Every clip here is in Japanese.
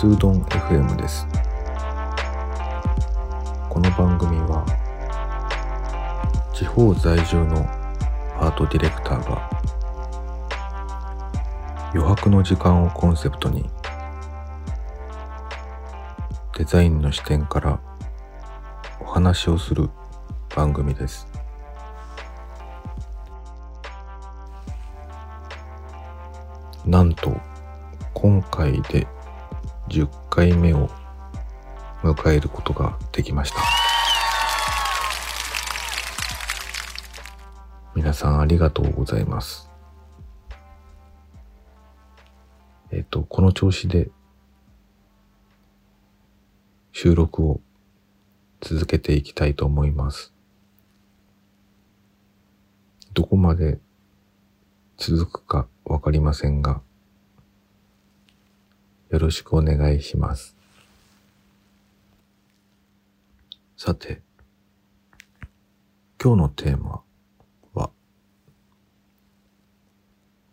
スードン FM です。この番組は地方在住のアートディレクターが余白の時間をコンセプトにデザインの視点からお話をする番組です。なんと今回で10回目を迎えることができました。皆さんありがとうございます。えっ、とこの調子で収録を続けていきたいと思います。どこまで続くかわかりませんが、よろしくお願いします。さて、今日のテーマは、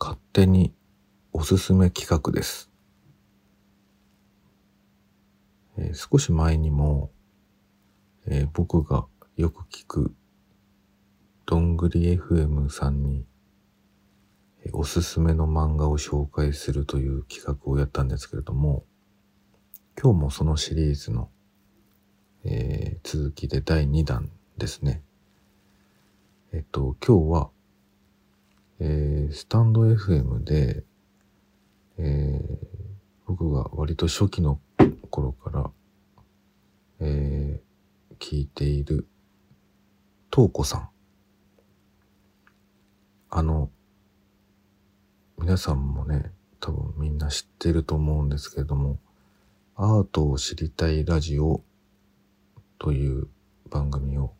勝手におすすめ企画です。えー、少し前にも、えー、僕がよく聞くどんぐり FM さんにおすすめの漫画を紹介するという企画をやったんですけれども、今日もそのシリーズの、えー、続きで第2弾ですね。えっと、今日は、えー、スタンド FM で、えー、僕が割と初期の頃から、えー、聞いている、トーコさん。あの、皆さんもね、多分みんな知ってると思うんですけれども、アートを知りたいラジオという番組を、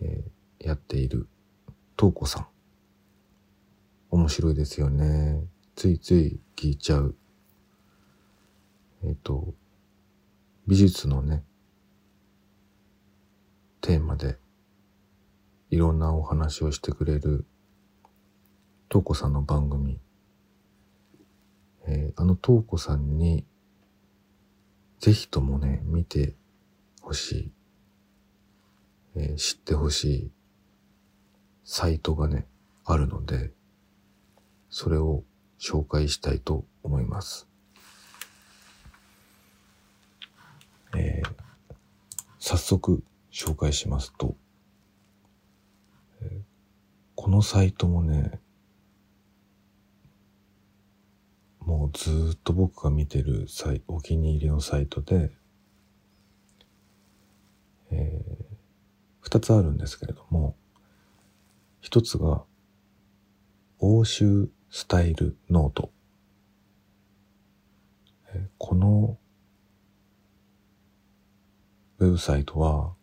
えー、やっているトーコさん。面白いですよね。ついつい聞いちゃう。えっ、ー、と、美術のね、テーマでいろんなお話をしてくれるトーコさんの番組、えー、あのトーコさんに、ぜひともね、見てほしい、えー、知ってほしい。サイトがね、あるので、それを紹介したいと思います。えー、早速紹介しますと、えー、このサイトもね、もうずっと僕が見てるサイお気に入りのサイトで、えー、二つあるんですけれども、一つが、欧州スタイルノート。え、このウェブサイトは、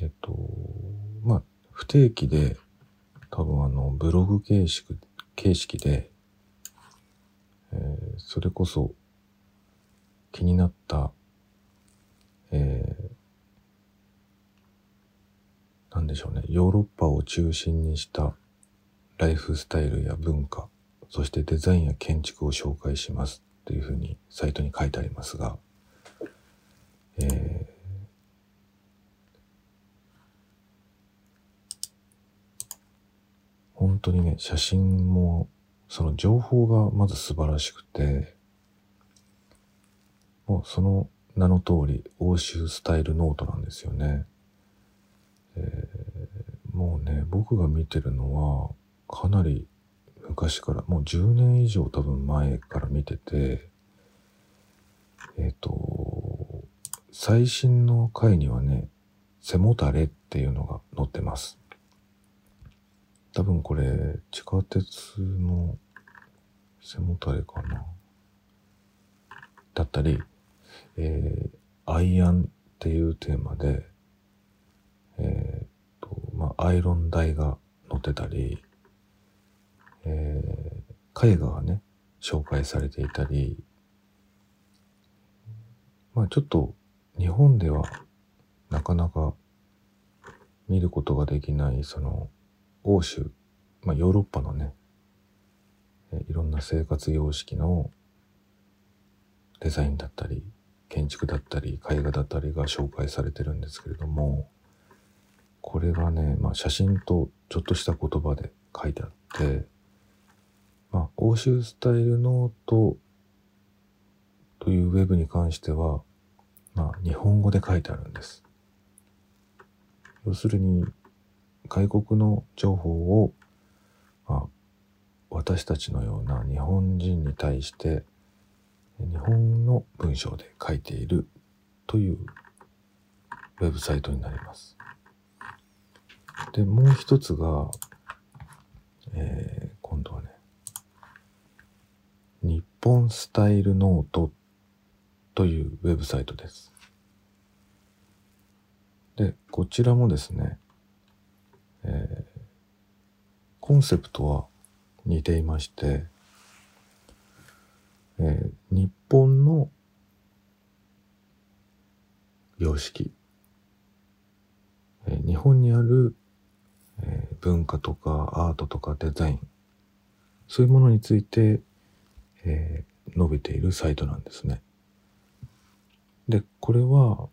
えっ、と、まあ、不定期で、多分あの、ブログ形式、形式で、えー、それこそ気になった、えー、なんでしょうね、ヨーロッパを中心にしたライフスタイルや文化、そしてデザインや建築を紹介しますというふうにサイトに書いてありますが、えー、本当にね、写真もその情報がまず素晴らしくて、もうその名の通り、欧州スタイルノートなんですよね。えー、もうね、僕が見てるのは、かなり昔から、もう10年以上多分前から見てて、えっ、ー、と、最新の回にはね、背もたれっていうのが載ってます。多分これ、地下鉄の背もたれかな。だったり、えー、アイアンっていうテーマで、えー、と、まあ、アイロン台が載ってたり、えー、絵画がね、紹介されていたり、まあちょっと日本ではなかなか見ることができない、その欧州、まあ、ヨーロッパのね、いろんな生活様式のデザインだったり建築だったり絵画だったりが紹介されてるんですけれどもこれがね、まあ、写真とちょっとした言葉で書いてあってまあ、欧州スタイルノートというウェブに関しては、まあ、日本語で書いてあるんです。要するに、外国の情報を、まあ、私たちのような日本人に対して日本の文章で書いているというウェブサイトになります。で、もう一つが、えー、今度はね、日本スタイルノートというウェブサイトです。で、こちらもですね、えー、コンセプトは似ていまして、えー、日本の様式、えー、日本にある、えー、文化とかアートとかデザイン、そういうものについてえー、伸びているサイトなんですね。で、これは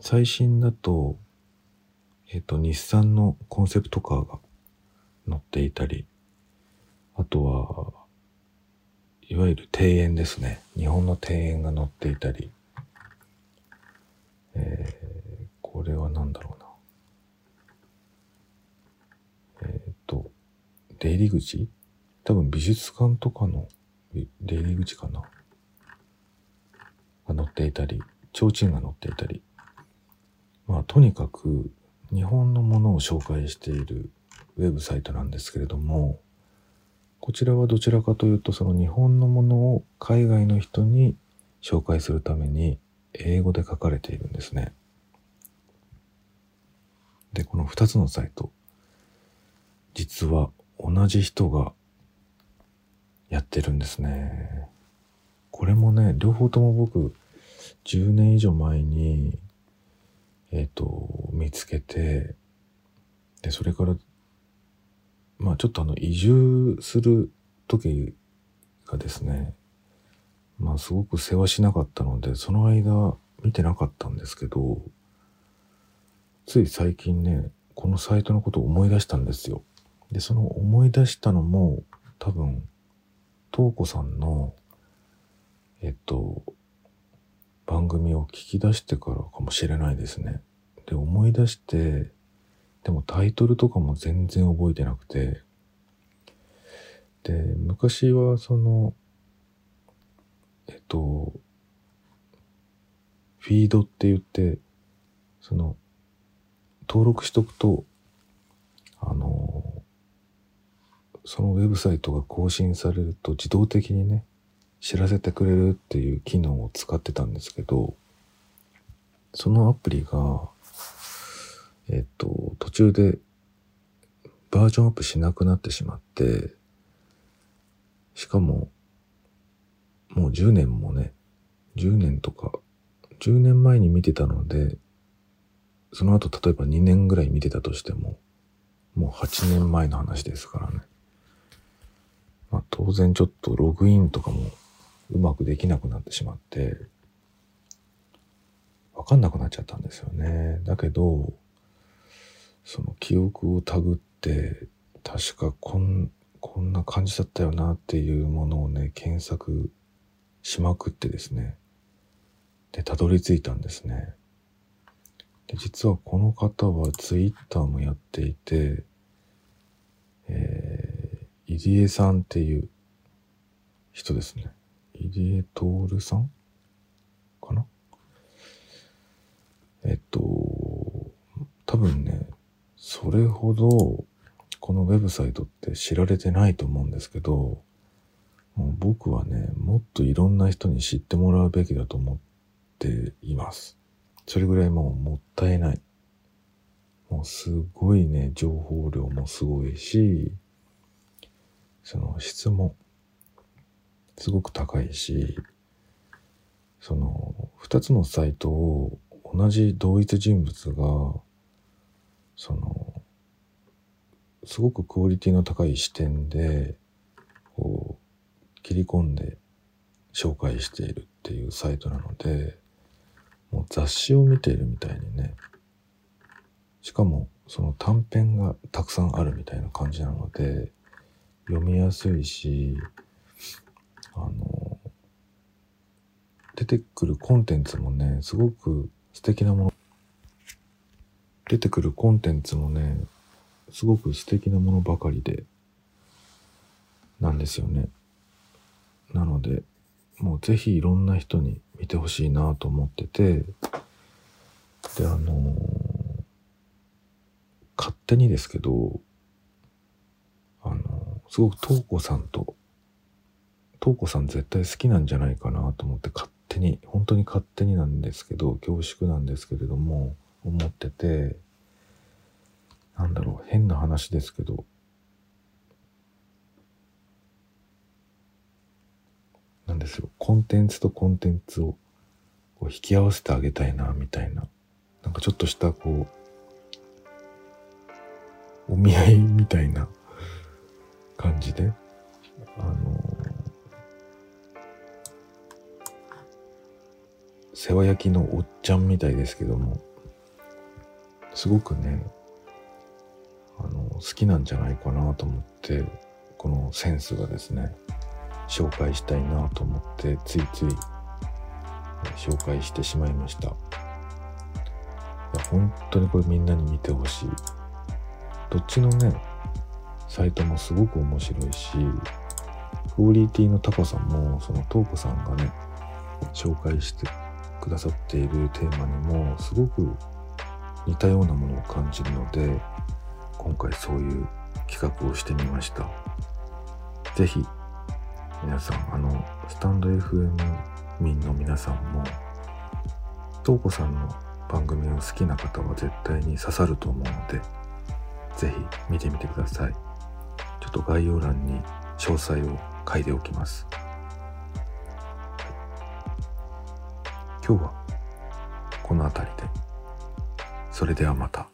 最新だと、えっ、と、日産のコンセプトカーが乗っていたり、あとは、いわゆる庭園ですね。日本の庭園が乗っていたり、えー、これは何だろうな。えっ、ー、と、出入り口？多分美術館とかの出入り口かな。が載っていたり、提灯が載っていたり、まあとにかく日本のものを紹介しているウェブサイトなんですけれども、こちらはどちらかというとその日本のものを海外の人に紹介するために英語で書かれているんですね。で、この2つのサイト、実は同じ人がやってるんですね。これもね、両方とも僕、10年以上前に、えっ、ー、と、見つけて、で、それから、まあちょっとあの、移住する時がですね、まあすごく世話しなかったので、その間見てなかったんですけど、つい最近ね、このサイトのことを思い出したんですよ。で、その思い出したのも多分東子さんの、えっと、番組を聞き出してからかもしれないですね。で、思い出して、でもタイトルとかも全然覚えてなくて、で、昔はその、えっと、フィードって言って、その、登録しとくと、あの、そのウェブサイトが更新されると自動的にね、知らせてくれるっていう機能を使ってたんですけど、そのアプリが、えっと、途中でバージョンアップしなくなってしまって、しかも、もう10年もね、10年とか、10年前に見てたので、その後例えば2年ぐらい見てたとしても、もう8年前の話ですからね。まあ、当然ちょっとログインとかもうまくできなくなってしまって、わかんなくなっちゃったんですよね。だけど、その記憶をたぐって、確かこん、こんな感じだったよなっていうものをね、検索しまくってですね。で、たどり着いたんですね。で、実はこの方はツイッターもやっていて、えー入江さんっていう人ですね。入江徹さんかな？えっと、多分ね、それほどこのウェブサイトって知られてないと思うんですけど、もう僕はね、もっといろんな人に知ってもらうべきだと思っています。それぐらいもうもったいない。もうすごいね、情報量もすごいし、その質もすごく高いし、その二つのサイトを同じ同一人物が、その、すごくクオリティの高い視点で、こう、切り込んで紹介しているっていうサイトなのでもう雑誌を見ているみたいにねしかもその短編がたくさんあるみたいな感じなので読みやすいしあの出てくるコンテンツもねすごく素敵なもの出てくるコンテンツもねすごく素敵なものばかりでなんですよね。なのでもうぜひいろんな人に見てほしいなと思っててであのー、勝手にですけどあのー、すごく東子さんと東子さん絶対好きなんじゃないかなと思って勝手に本当に勝手になんですけど恐縮なんですけれども思っててなんだろう変な話ですけどなんですよ。コンテンツとコンテンツをこう引き合わせてあげたいなみたいな。なんかちょっとしたこうお見合いみたいな感じであの世話焼きのおっちゃんみたいですけどもすごくねあの好きなんじゃないかなと思ってこのセンスがですね紹介したいなと思ってついつい紹介してしまいました。いや本当にこれみんなに見てほしい。どっちのねサイトもすごく面白いしクオリティの高さもそのトーコさんがね紹介してくださっているテーマにもすごく似たようなものを感じるので今回そういう企画をしてみました。是非皆さんあのスタンド FM 民の皆さんも東子さんの番組を好きな方は絶対に刺さると思うので是非見てみてください。ちょっと概要欄に詳細を書いておきます。今日はこの辺りで。それではまた。